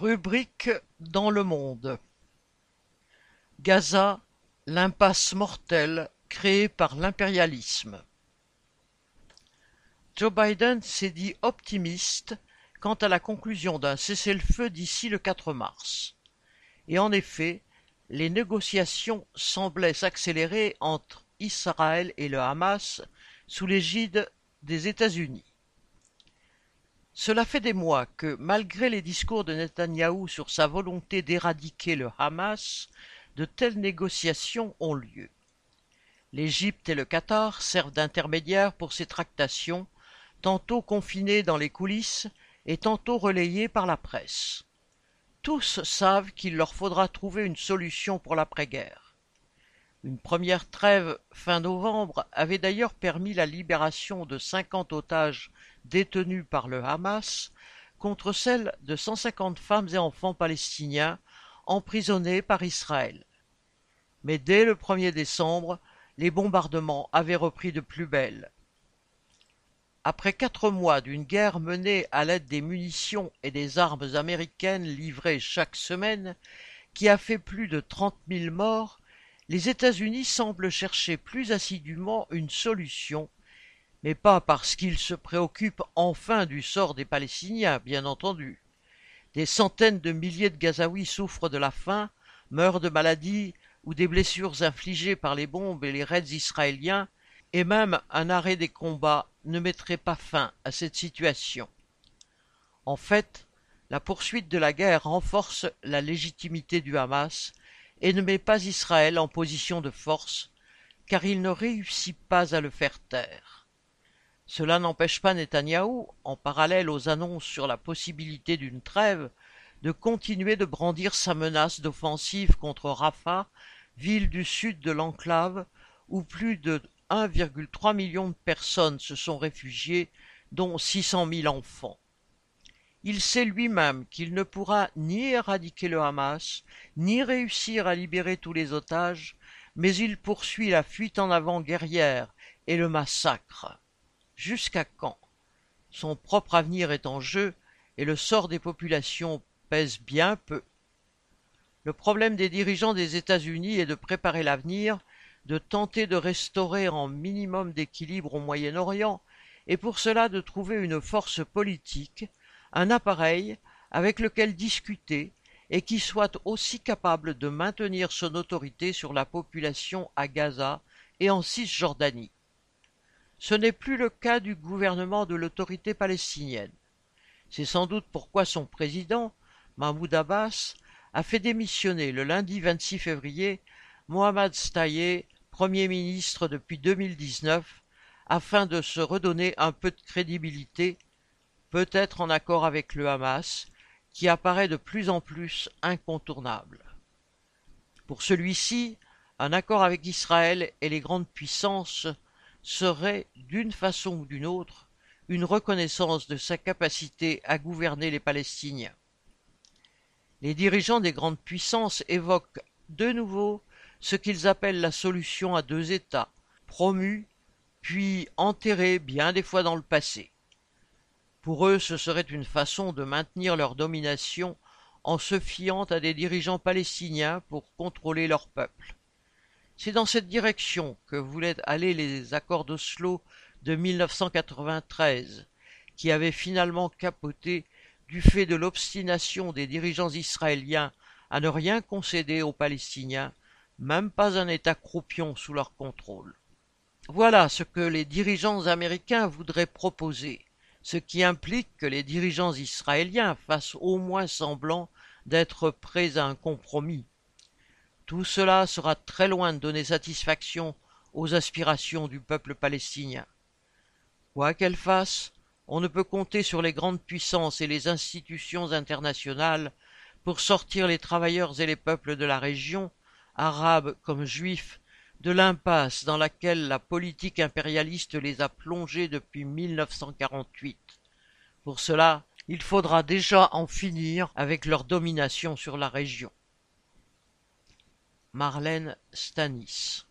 Rubrique dans le monde. Gaza, l'impasse mortelle créée par l'impérialisme. Joe Biden s'est dit optimiste quant à la conclusion d'un cessez-le-feu d'ici le 4 mars. Et en effet, les négociations semblaient s'accélérer entre Israël et le Hamas sous l'égide des États-Unis. Cela fait des mois que, malgré les discours de Netanyahou sur sa volonté d'éradiquer le Hamas, de telles négociations ont lieu. L'Égypte et le Qatar servent d'intermédiaires pour ces tractations, tantôt confinés dans les coulisses et tantôt relayés par la presse. Tous savent qu'il leur faudra trouver une solution pour l'après-guerre. Une première trêve fin novembre avait d'ailleurs permis la libération de cinquante otages détenus par le Hamas contre celle de 150 femmes et enfants palestiniens emprisonnés par Israël. Mais dès le 1er décembre, les bombardements avaient repris de plus belle. Après quatre mois d'une guerre menée à l'aide des munitions et des armes américaines livrées chaque semaine, qui a fait plus de trente mille morts, les États-Unis semblent chercher plus assidûment une solution mais pas parce qu'il se préoccupe enfin du sort des Palestiniens, bien entendu. Des centaines de milliers de Gazaouis souffrent de la faim, meurent de maladies ou des blessures infligées par les bombes et les raids israéliens, et même un arrêt des combats ne mettrait pas fin à cette situation. En fait, la poursuite de la guerre renforce la légitimité du Hamas et ne met pas Israël en position de force, car il ne réussit pas à le faire taire. Cela n'empêche pas Netanyahou, en parallèle aux annonces sur la possibilité d'une trêve, de continuer de brandir sa menace d'offensive contre Rafah, ville du sud de l'enclave, où plus de 1,3 million de personnes se sont réfugiées, dont 600 000 enfants. Il sait lui-même qu'il ne pourra ni éradiquer le Hamas, ni réussir à libérer tous les otages, mais il poursuit la fuite en avant guerrière et le massacre. Jusqu'à quand? Son propre avenir est en jeu et le sort des populations pèse bien peu. Le problème des dirigeants des États-Unis est de préparer l'avenir, de tenter de restaurer un minimum d'équilibre au Moyen-Orient, et pour cela de trouver une force politique, un appareil avec lequel discuter et qui soit aussi capable de maintenir son autorité sur la population à Gaza et en Cisjordanie. Ce n'est plus le cas du gouvernement de l'autorité palestinienne. C'est sans doute pourquoi son président, Mahmoud Abbas, a fait démissionner le lundi 26 février Mohamed Staye, Premier ministre depuis 2019, afin de se redonner un peu de crédibilité, peut-être en accord avec le Hamas, qui apparaît de plus en plus incontournable. Pour celui-ci, un accord avec Israël et les grandes puissances serait, d'une façon ou d'une autre, une reconnaissance de sa capacité à gouverner les Palestiniens. Les dirigeants des grandes puissances évoquent de nouveau ce qu'ils appellent la solution à deux États, promue puis enterrée bien des fois dans le passé. Pour eux, ce serait une façon de maintenir leur domination en se fiant à des dirigeants palestiniens pour contrôler leur peuple. C'est dans cette direction que voulaient aller les accords d'Oslo de 1993, qui avaient finalement capoté du fait de l'obstination des dirigeants israéliens à ne rien concéder aux Palestiniens, même pas un État croupion sous leur contrôle. Voilà ce que les dirigeants américains voudraient proposer, ce qui implique que les dirigeants israéliens fassent au moins semblant d'être prêts à un compromis. Tout cela sera très loin de donner satisfaction aux aspirations du peuple palestinien. Quoi qu'elle fasse, on ne peut compter sur les grandes puissances et les institutions internationales pour sortir les travailleurs et les peuples de la région, arabes comme juifs, de l'impasse dans laquelle la politique impérialiste les a plongés depuis 1948. Pour cela, il faudra déjà en finir avec leur domination sur la région. Marlène Stanis